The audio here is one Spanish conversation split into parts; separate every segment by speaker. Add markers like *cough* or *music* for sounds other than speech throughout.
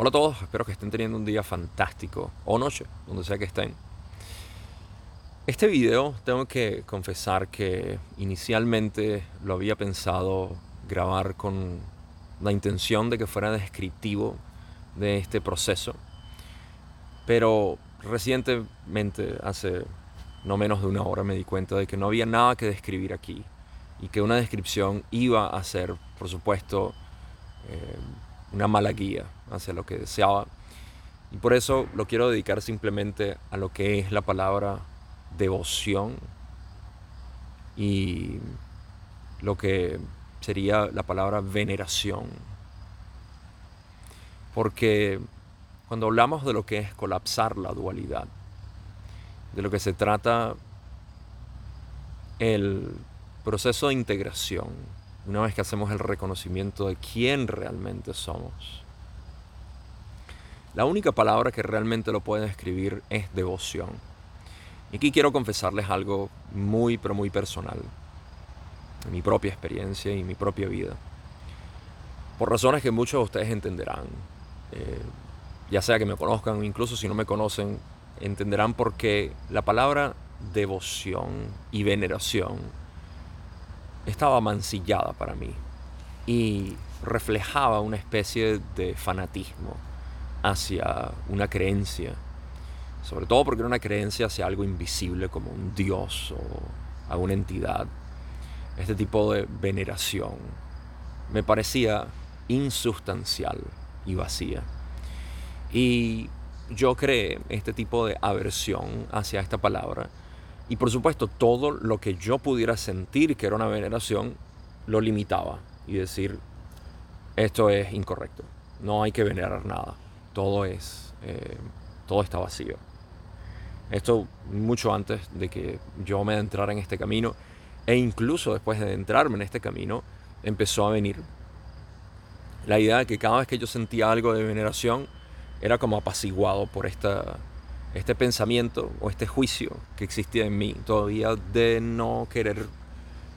Speaker 1: Hola a todos, espero que estén teniendo un día fantástico o noche, donde sea que estén. Este video tengo que confesar que inicialmente lo había pensado grabar con la intención de que fuera descriptivo de este proceso, pero recientemente, hace no menos de una hora, me di cuenta de que no había nada que describir aquí y que una descripción iba a ser, por supuesto, eh, una mala guía hacia lo que deseaba. Y por eso lo quiero dedicar simplemente a lo que es la palabra devoción y lo que sería la palabra veneración. Porque cuando hablamos de lo que es colapsar la dualidad, de lo que se trata el proceso de integración, una vez que hacemos el reconocimiento de quién realmente somos. La única palabra que realmente lo puede describir es devoción. Y aquí quiero confesarles algo muy, pero muy personal, mi propia experiencia y mi propia vida. Por razones que muchos de ustedes entenderán, eh, ya sea que me conozcan o incluso si no me conocen, entenderán por qué la palabra devoción y veneración estaba mancillada para mí y reflejaba una especie de fanatismo hacia una creencia, sobre todo porque era una creencia hacia algo invisible como un dios o alguna entidad. Este tipo de veneración me parecía insustancial y vacía. Y yo creé este tipo de aversión hacia esta palabra y por supuesto, todo lo que yo pudiera sentir que era una veneración, lo limitaba y decir, esto es incorrecto, no hay que venerar nada, todo es, eh, todo está vacío. Esto mucho antes de que yo me adentrara en este camino e incluso después de entrarme en este camino, empezó a venir la idea de que cada vez que yo sentía algo de veneración, era como apaciguado por esta este pensamiento o este juicio que existía en mí todavía de no querer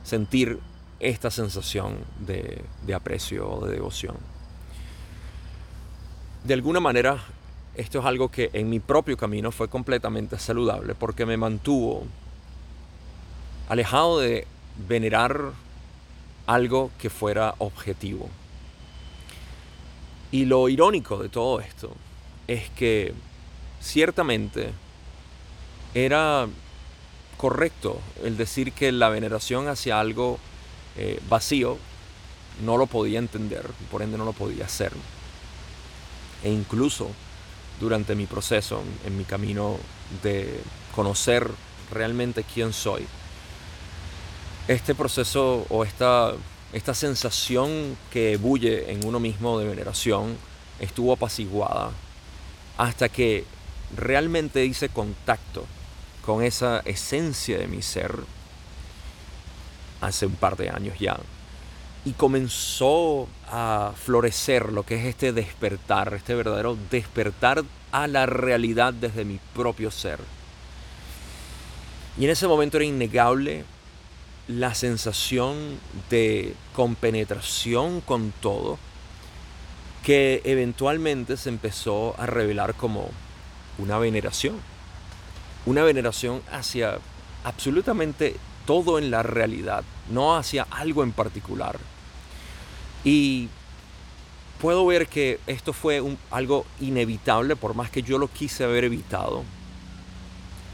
Speaker 1: sentir esta sensación de, aprecio o de devoción. De alguna manera, esto es algo que en mi propio camino fue completamente saludable porque me mantuvo alejado de venerar algo que fuera objetivo. Y lo irónico de todo esto es que ciertamente era correcto el decir que la veneración hacia algo eh, vacío no lo podía entender, por ende no lo podía hacer. E incluso durante mi proceso, en mi camino de conocer realmente quién soy, este proceso o esta, esta sensación que bulle en uno mismo de veneración estuvo apaciguada hasta que realmente hice contacto con esa esencia de mi ser hace un par de años ya. Y comenzó a florecer lo que es este despertar, este verdadero despertar a la realidad desde mi propio ser. Y en ese momento era innegable la sensación de compenetración con todo, que eventualmente se empezó a revelar como una veneración. Una veneración hacia absolutamente todo en la realidad, no hacia algo en particular. Y puedo ver que esto fue algo inevitable, por más que yo lo quise haber evitado,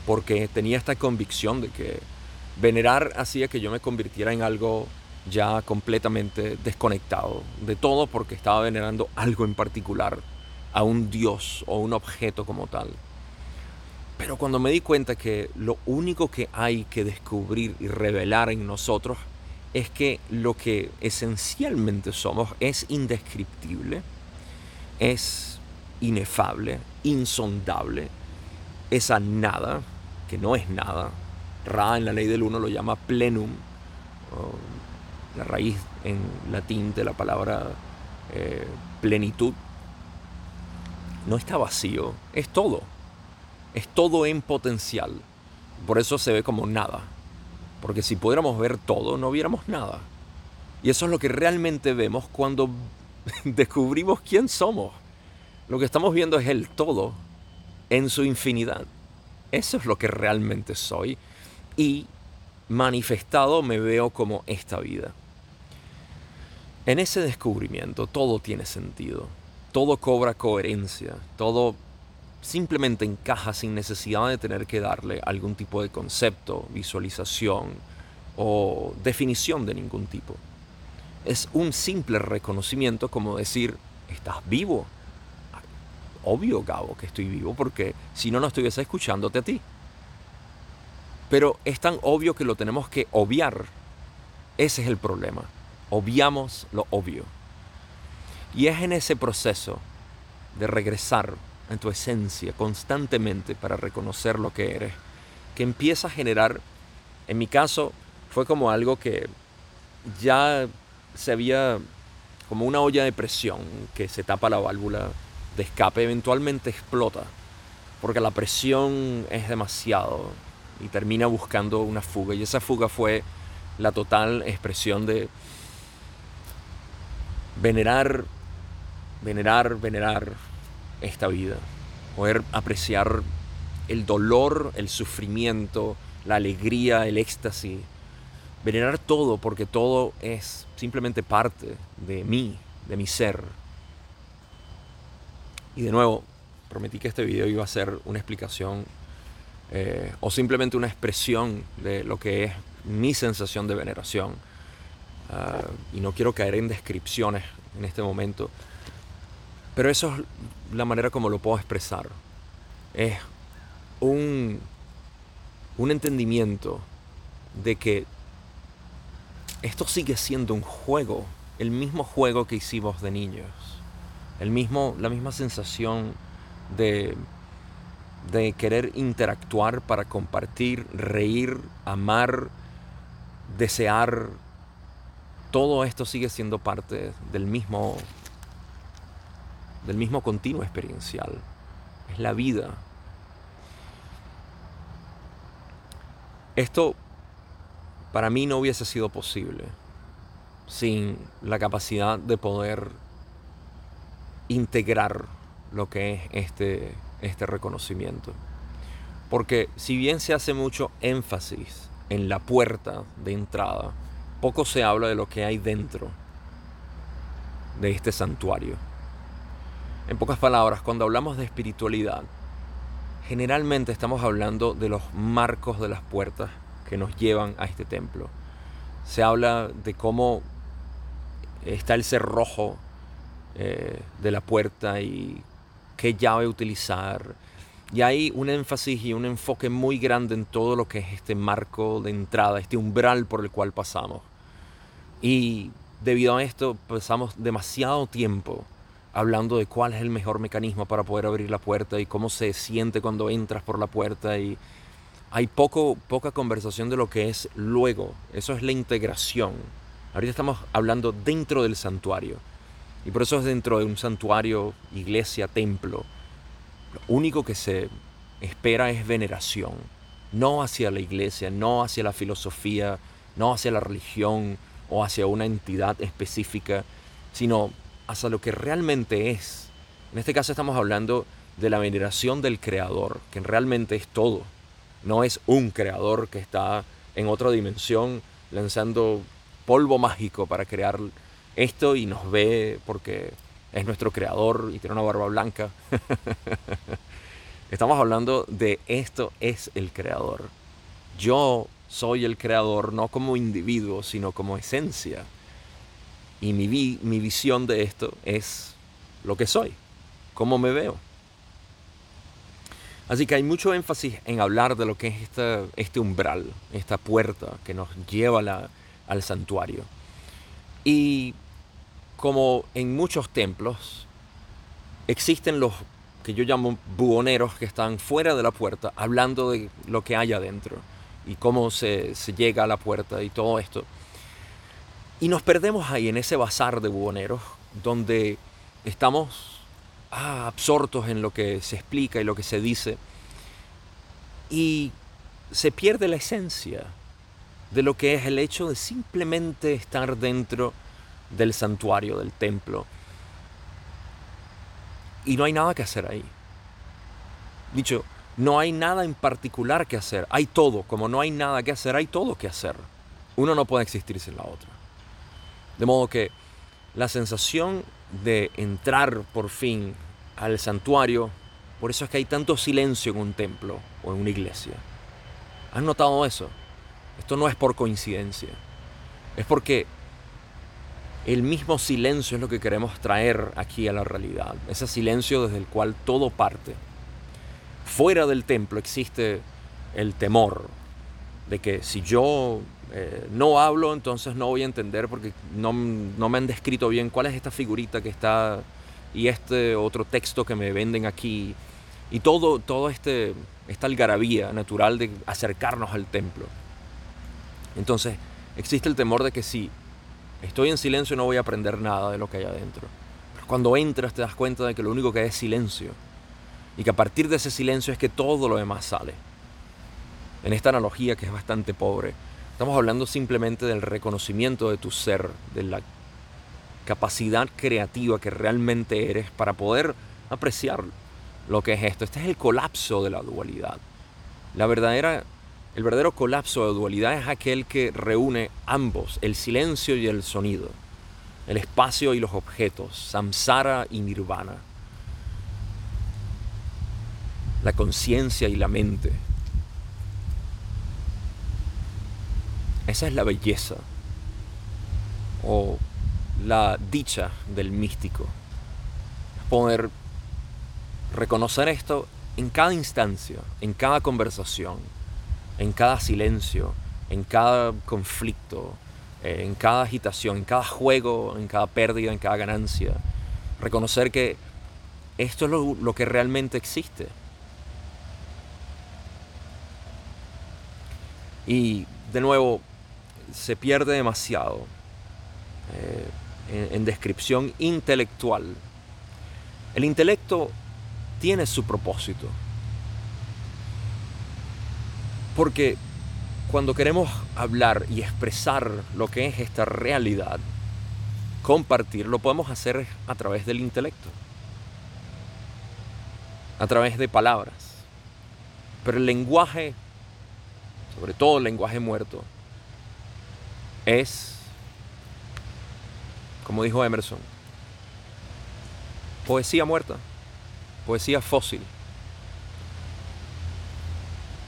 Speaker 1: porque tenía esta convicción de que venerar hacía que yo me convirtiera en algo ya completamente desconectado de todo porque estaba venerando algo en particular a un dios o un objeto como tal. Pero cuando me di cuenta que lo único que hay que descubrir y revelar en nosotros es que lo que esencialmente somos es indescriptible, es inefable, insondable, esa nada, que no es nada. Ra en la ley del uno lo llama plenum, la raíz en latín de la palabra eh, plenitud, no está vacío, es todo. Es todo en potencial. Por eso se ve como nada. Porque si pudiéramos ver todo, no viéramos nada. Y eso es lo que realmente vemos cuando *laughs* descubrimos quién somos. Lo que estamos viendo es el todo en su infinidad. Eso es lo que realmente soy. Y manifestado me veo como esta vida. En ese descubrimiento todo tiene sentido, todo cobra coherencia, todo simplemente encaja sin necesidad de tener que darle algún tipo de concepto, visualización o definición de ningún tipo. Es un simple reconocimiento como decir, estás vivo. Obvio, Gabo, que estoy vivo porque si no, no estuviese escuchándote a ti. Pero es tan obvio que lo tenemos que obviar. Ese es el problema. Obviamos lo obvio. Y es en ese proceso de regresar en tu esencia constantemente para reconocer lo que eres, que empieza a generar, en mi caso, fue como algo que ya se había como una olla de presión que se tapa la válvula de escape, eventualmente explota, porque la presión es demasiado y termina buscando una fuga. Y esa fuga fue la total expresión de venerar, venerar, venerar esta vida. Poder apreciar el dolor, el sufrimiento, la alegría, el éxtasis. Venerar todo porque todo es simplemente parte de mí, de mi ser. Y de nuevo, prometí que este video iba a ser una explicación eh, o simplemente una expresión de lo que es mi sensación de veneración. Ah, y no quiero caer en descripciones en este momento, pero eso es la manera como lo puedo expresar. Es un, un entendimiento de que esto sigue siendo un juego, el mismo juego que hicimos de niños, el mismo, la misma sensación de de querer interactuar para compartir, reír, amar, desear. Todo esto sigue siendo parte del mismo del mismo continuo experiencial. Es la vida. Esto para mí no hubiese sido posible sin la capacidad de poder integrar lo que es este este reconocimiento. Porque si bien se hace mucho énfasis en la puerta de entrada, poco se habla de lo que hay dentro de este santuario. En pocas palabras, cuando hablamos de espiritualidad, generalmente estamos hablando de los marcos de las puertas que nos llevan a este templo. Se habla de cómo está el cerrojo eh, de la puerta y qué llave utilizar. Y hay un énfasis y un enfoque muy grande en todo lo que es este marco de entrada, este umbral por el cual pasamos. Y debido a esto pasamos demasiado tiempo hablando de cuál es el mejor mecanismo para poder abrir la puerta y cómo se siente cuando entras por la puerta y hay poco, poca conversación de lo que es luego. Eso es la integración. Ahorita estamos hablando dentro del santuario. Y por eso es dentro de un santuario, iglesia, templo. Lo único que se espera es veneración. No hacia la iglesia, no hacia la filosofía, no hacia la religión o hacia una entidad específica, sino hacia lo que realmente es. En este caso estamos hablando de la veneración del creador, que realmente es todo. No es un creador que está en otra dimensión lanzando polvo mágico para crear esto y nos ve porque es nuestro creador y tiene una barba blanca. *laughs* Estamos hablando de esto es el creador. Yo soy el creador no como individuo, sino como esencia. Y mi, mi visión de esto es lo que soy, cómo me veo. Así que hay mucho énfasis en hablar de lo que es este umbral, esta puerta que nos lleva al santuario. Y como en muchos templos, existen los que yo llamo buhoneros que están fuera de la puerta hablando de lo que hay adentro y cómo se, llega a la puerta y todo esto. Y nos perdemos ahí en ese bazar de buhoneros donde estamos ah, absortos en lo que se explica y lo que se dice y se pierde la esencia de lo que es el hecho de simplemente estar dentro del santuario, del templo. y no hay nada que hacer ahí. Dicho, no hay nada en particular que hacer, hay todo, como no hay nada que hacer, hay todo que hacer. Uno no puede existir sin la otra. De modo que la sensación de entrar por fin al santuario, por eso es que hay tanto silencio en un templo o en una iglesia. ¿Has notado eso? Esto no es por coincidencia. Es porque el mismo silencio es lo que queremos traer aquí a la realidad. Ese silencio desde el cual todo parte. Fuera del templo existe el temor de que si yo eh, no hablo, entonces no voy a entender porque no, no, me han descrito bien cuál es esta figurita que está y este otro texto que me venden aquí. Y todo, todo este, esta algarabía natural de acercarnos al templo. Entonces, existe el temor de que si estoy en silencio no voy a aprender nada de lo que hay adentro. Pero cuando entras te das cuenta de que lo único que hay es silencio. Y que a partir de ese silencio es que todo lo demás sale. En esta analogía que es bastante pobre, estamos hablando simplemente del reconocimiento de tu ser, de la capacidad creativa que realmente eres para poder apreciar lo que es esto. Este es el colapso de la dualidad. El verdadero colapso de dualidad es aquel que reúne ambos, el silencio y el sonido, el espacio y los objetos, samsara y nirvana, la conciencia y la mente. Esa es la belleza o la dicha del místico. Poder reconocer esto en cada instancia, en cada conversación en cada silencio, en cada conflicto, eh, en cada agitación, en cada juego, en cada pérdida, en cada ganancia. Reconocer que esto es lo, que realmente existe. Y de nuevo, se pierde demasiado eh, en descripción intelectual. El intelecto tiene su propósito. Porque cuando queremos hablar y expresar lo que es esta realidad, compartir, lo podemos hacer a través del intelecto, a través de palabras. Pero el lenguaje, sobre todo el lenguaje muerto, es, como dijo Emerson, poesía muerta, poesía fósil.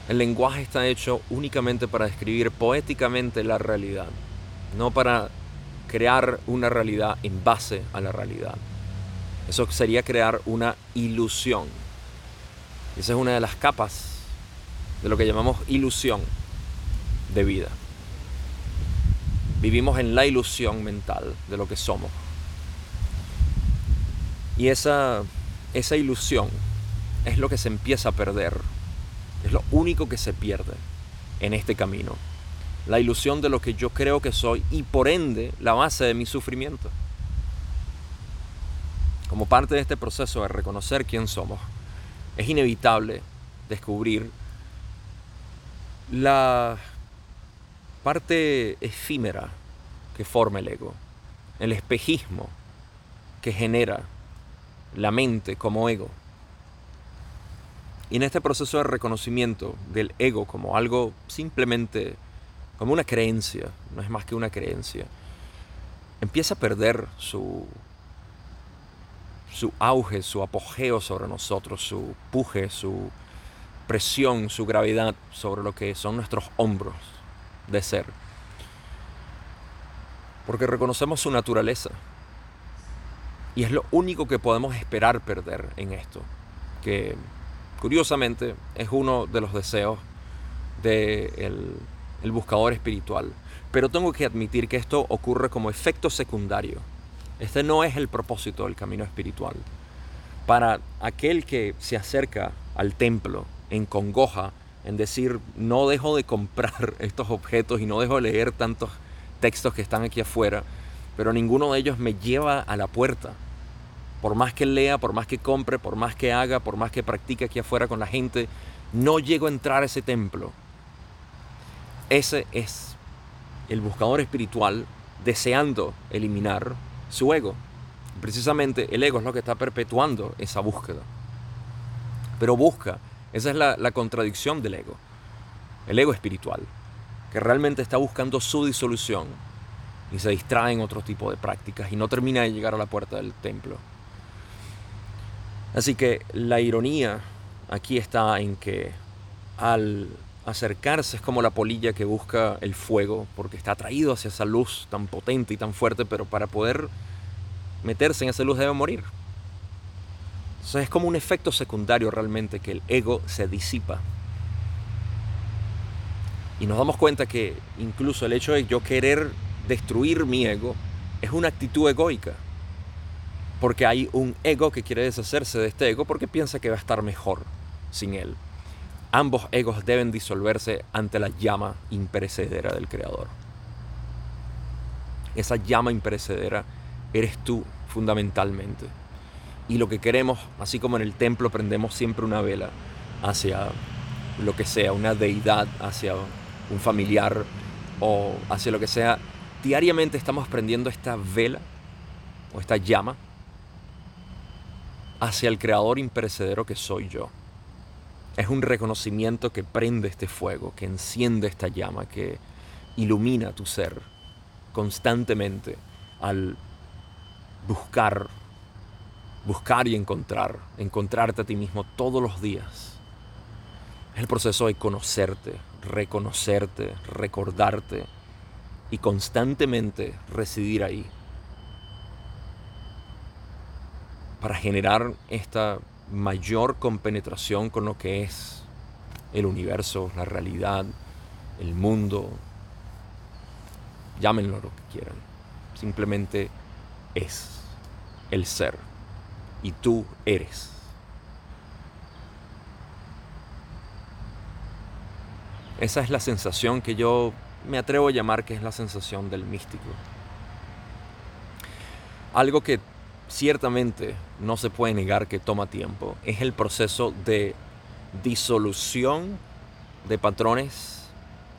Speaker 1: El lenguaje está hecho únicamente para describir poéticamente la realidad, no para crear una realidad en base a la realidad. Eso sería crear una ilusión. Esa es una de las capas de lo que llamamos ilusión de vida. Vivimos en la ilusión mental de lo que somos. Y esa, esa ilusión es lo que se empieza a perder es lo único que se pierde en este camino. La ilusión de lo que yo creo que soy y por ende la base de mi sufrimiento. Como parte de este proceso de reconocer quién somos, es inevitable descubrir la parte efímera que forma el ego, el espejismo que genera la mente como ego. Y en este proceso de reconocimiento del ego como algo simplemente, como una creencia, no es más que una creencia, empieza a perder su, su auge, su apogeo sobre nosotros, su puje, su presión, su gravedad sobre lo que son nuestros hombros de ser. Porque reconocemos su naturaleza. Y es lo único que podemos esperar perder en esto. Que Curiosamente, es uno de los deseos del el buscador espiritual. Pero tengo que admitir que esto ocurre como efecto secundario. Este no es el propósito del camino espiritual. Para aquel que se acerca al templo en congoja, en decir, no dejo de comprar *laughs* estos objetos y no dejo de leer tantos textos que están aquí afuera, pero ninguno de ellos me lleva a la puerta por más que lea, por más que compre, por más que haga, por más que practique aquí afuera con la gente, no llego a entrar a ese templo. Ese es el buscador espiritual deseando eliminar su ego, Precisamente el ego es lo que está perpetuando esa búsqueda. Pero busca, esa es la, la contradicción del ego, el ego espiritual, que realmente está buscando su disolución y se distrae en otro tipo de prácticas y no termina de llegar a la puerta del templo. Así que la ironía aquí está en que al acercarse es como la polilla que busca el fuego porque está atraído hacia esa luz tan potente y tan fuerte, pero para poder meterse en esa luz debe morir. Es como un efecto secundario realmente que el ego se disipa. Y nos damos cuenta que incluso el hecho de yo querer destruir mi ego es una actitud egoica. Porque hay un ego que quiere deshacerse de este ego porque piensa que va a estar mejor sin él. Ambos egos deben disolverse ante la llama imperecedera del Creador. Esa llama imperecedera eres tú fundamentalmente. Y lo que queremos, así como en el templo prendemos siempre una vela hacia lo que sea, una deidad, hacia un familiar o hacia lo que sea, diariamente estamos prendiendo esta vela o esta llama hacia el creador imperecedero que soy yo. Es un reconocimiento que prende este fuego, que enciende esta llama, que ilumina tu ser constantemente al buscar, buscar y encontrar, encontrarte a ti mismo todos los días. Es el proceso de conocerte, reconocerte, recordarte, y constantemente residir ahí para generar esta mayor compenetración con lo que es el universo, la realidad, el mundo, llámenlo lo que quieran, simplemente es el ser y tú eres. Esa es la sensación que yo me atrevo a llamar que es la sensación del místico. Algo que ciertamente no se puede negar que toma tiempo es el proceso de disolución de patrones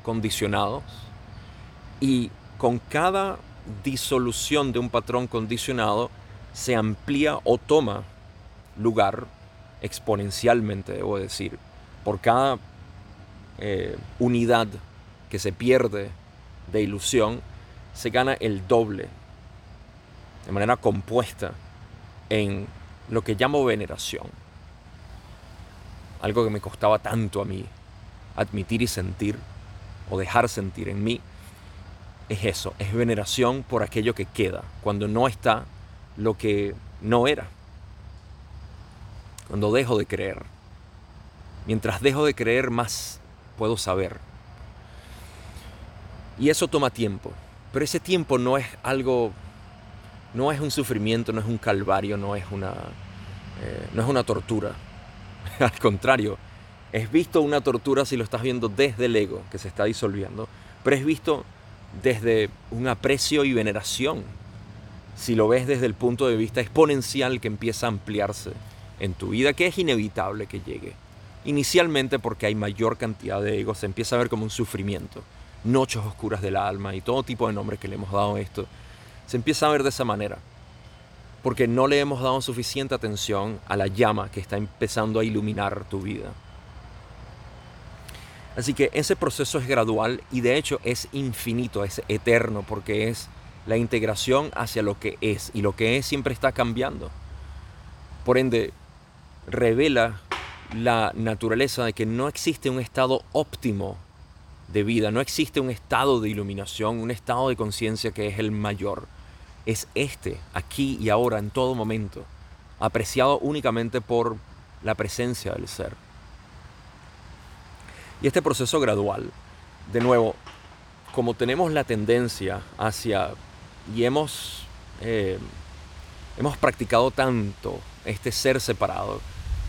Speaker 1: condicionados y con cada disolución de un patrón condicionado se amplía o toma lugar exponencialmente, debo decir, por cada eh, unidad que se pierde de ilusión, se gana el doble, de manera compuesta, en lo que llamo veneración. Algo que me costaba tanto a mí admitir y sentir, o dejar sentir en mí, es eso, es veneración por aquello que queda, cuando no está lo que no era. Cuando dejo de creer. Mientras dejo de creer, más puedo saber. Y eso toma tiempo. Pero ese tiempo no es algo, no es un sufrimiento, no es un calvario, no es una, eh, no es una tortura. *laughs* Al contrario, es visto una tortura si lo estás viendo desde el ego que se está disolviendo, pero es visto desde un aprecio y veneración. Si lo ves desde el punto de vista exponencial que empieza a ampliarse en tu vida, que es inevitable que llegue. Inicialmente porque hay mayor cantidad de ego, se empieza a ver como un sufrimiento noches oscuras del alma y todo tipo de nombres que le hemos dado a esto, se empieza a ver de esa manera. Porque no le hemos dado suficiente atención a la llama que está empezando a iluminar tu vida. Así que ese proceso es gradual y de hecho es infinito, es eterno, porque es la integración hacia lo que es y lo que es siempre está cambiando. Por ende, revela la naturaleza de que no existe un estado óptimo de vida. No existe un estado de iluminación, un estado de conciencia que es el mayor. Es este, aquí y ahora, en todo momento, apreciado únicamente por la presencia del ser. Y este proceso gradual, de nuevo, como tenemos la tendencia hacia, y hemos, eh, hemos practicado tanto este ser separado,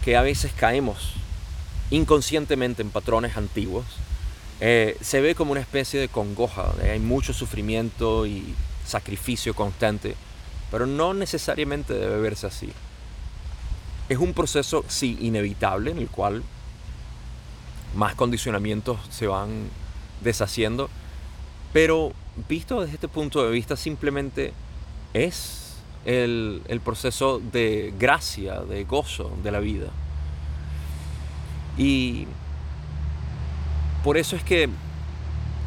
Speaker 1: que a veces caemos inconscientemente en patrones antiguos, eh, se ve como una especie de congoja, hay mucho sufrimiento y sacrificio constante, pero no necesariamente debe verse así. Es un proceso, sí, inevitable, en el cual más condicionamientos se van deshaciendo, pero visto desde este punto de vista simplemente es el, el proceso de gracia, de gozo de la vida. Y por eso es que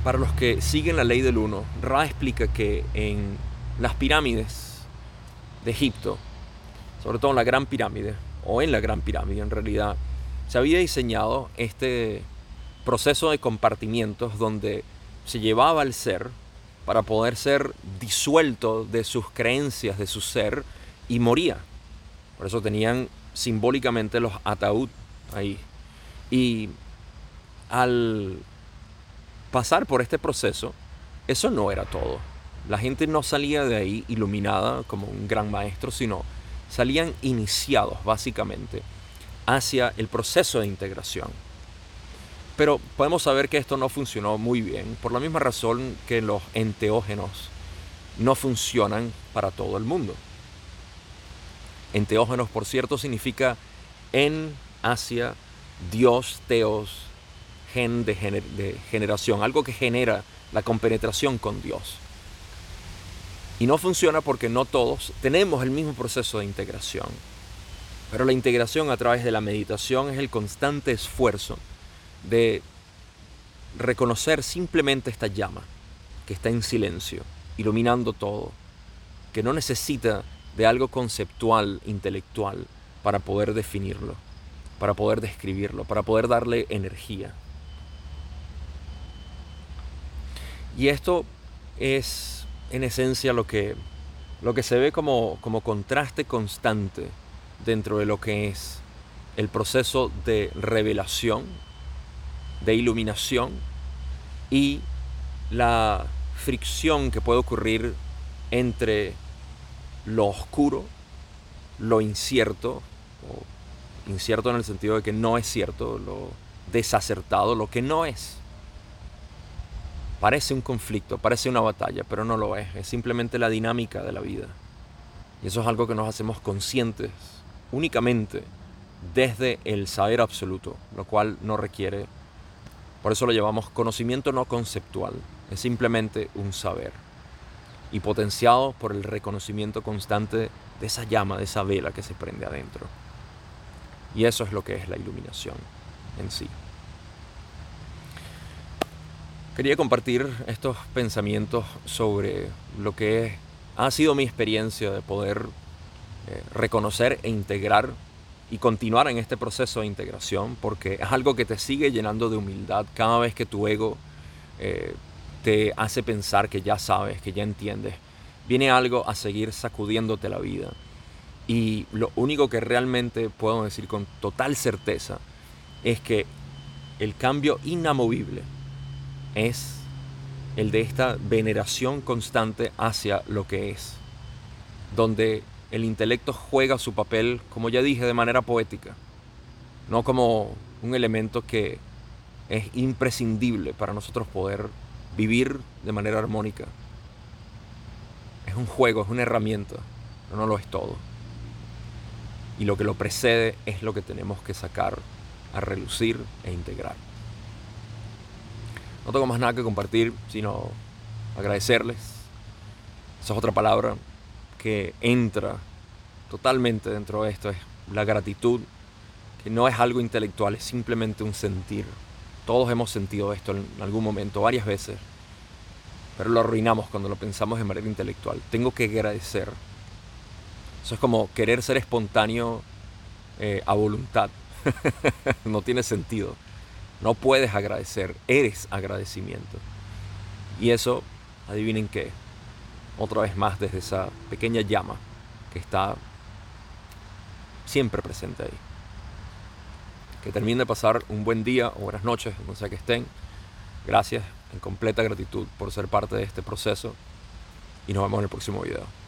Speaker 1: para los que siguen la ley del uno, Ra explica que en las pirámides de Egipto, sobre todo en la Gran Pirámide, o en la Gran Pirámide en realidad, se había diseñado este proceso de compartimientos donde se llevaba al ser para poder ser disuelto de sus creencias, de su ser, y moría. Por eso tenían simbólicamente los ataúd ahí. Y al pasar por este proceso, eso no era todo. La gente no salía de ahí iluminada como un gran maestro, sino salían iniciados básicamente hacia el proceso de integración. Pero podemos saber que esto no funcionó muy bien por la misma razón que los enteógenos no funcionan para todo el mundo. Enteógenos, por cierto, significa en, hacia, Dios, teos, gen de, de generación, algo que genera la compenetración con Dios. Y no funciona porque no todos tenemos el mismo proceso de integración. Pero la integración a través de la meditación es el constante esfuerzo de reconocer simplemente esta llama que está en silencio, iluminando todo, que no necesita de algo conceptual, intelectual, para poder definirlo, para poder describirlo, para poder darle energía. Y esto es en esencia lo que, lo que se ve como, como contraste constante dentro de lo que es el proceso de revelación, de iluminación y la fricción que puede ocurrir entre lo oscuro, lo incierto, o incierto en el sentido de que no es cierto, lo desacertado, lo que no es. Parece un conflicto, parece una batalla, pero no lo es, es simplemente la dinámica de la vida. Y eso es algo que nos hacemos conscientes únicamente desde el saber absoluto, lo cual no requiere, por eso lo llamamos conocimiento no conceptual, es simplemente un saber y potenciado por el reconocimiento constante de esa llama, de esa vela que se prende adentro. Y eso es lo que es la iluminación en sí. Quería compartir estos pensamientos sobre lo que ha sido mi experiencia de poder eh, reconocer e integrar y continuar en este proceso de integración, porque es algo que te sigue llenando de humildad cada vez que tu ego eh, te hace pensar que ya sabes, que ya entiendes. Viene algo a seguir sacudiéndote la vida. Y lo único que realmente puedo decir con total certeza es que el cambio inamovible es el de esta veneración constante hacia lo que es, donde el intelecto juega su papel, como ya dije, de manera poética, no como un elemento que es imprescindible para nosotros poder vivir de manera armónica. Es un juego, es una herramienta, pero no lo es todo. Y lo que lo precede es lo que tenemos que sacar a relucir e integrar. No tengo más nada que compartir, sino agradecerles. Esa es otra palabra que entra totalmente dentro de esto, es la gratitud, que no es algo intelectual, es simplemente un sentir. Todos hemos sentido esto en algún momento, varias veces, pero lo arruinamos cuando lo pensamos de manera intelectual. Tengo que agradecer. Eso es como querer ser espontáneo eh, a voluntad. *laughs* no tiene sentido. No puedes agradecer, eres agradecimiento. Y eso, adivinen qué, otra vez más desde esa pequeña llama que está siempre presente ahí. Que terminen de pasar un buen día o buenas noches, donde sea que estén. Gracias en completa gratitud por ser parte de este proceso y nos vemos en el próximo video.